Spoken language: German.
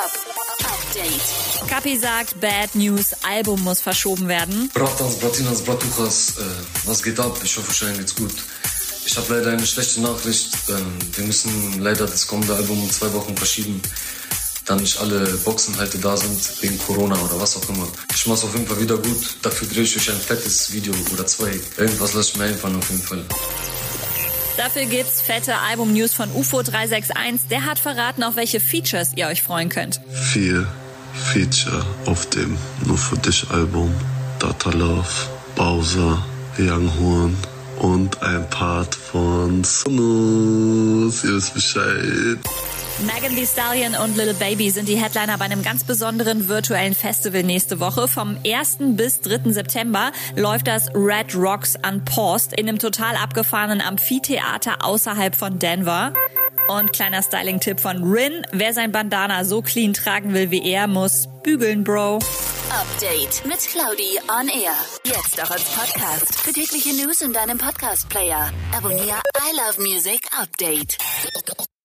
Hip-Hop Update. Kapi sagt, Bad News, Album muss verschoben werden. Bratans, Bratinas, Bratuchas, was geht ab? Ich hoffe, euch geht's gut. Ich habe leider eine schlechte Nachricht. Ähm, wir müssen leider das kommende Album um zwei Wochen verschieben, da nicht alle Boxenhalte da sind, wegen Corona oder was auch immer. Ich mach's auf jeden Fall wieder gut. Dafür drehe ich euch ein fettes Video oder zwei. Irgendwas lasse ich mir einfallen auf jeden Fall. Dafür gibt's fette Album-News von UFO 361. Der hat verraten, auf welche Features ihr euch freuen könnt. Vier Feature auf dem Nur für dich Album. Data Love, Bowser, Young Horn und ein Part von Sonus. Ihr wisst Bescheid. Megan Thee Stallion und Little Baby sind die Headliner bei einem ganz besonderen virtuellen Festival nächste Woche. Vom 1. bis 3. September läuft das Red Rocks Unpaused in einem total abgefahrenen Amphitheater außerhalb von Denver. Und kleiner Styling-Tipp von Rin. Wer sein Bandana so clean tragen will wie er, muss bügeln, Bro. Update mit Claudi on Air. Jetzt auch als Podcast. Für tägliche News in deinem Podcast-Player. Abonniere I Love Music Update.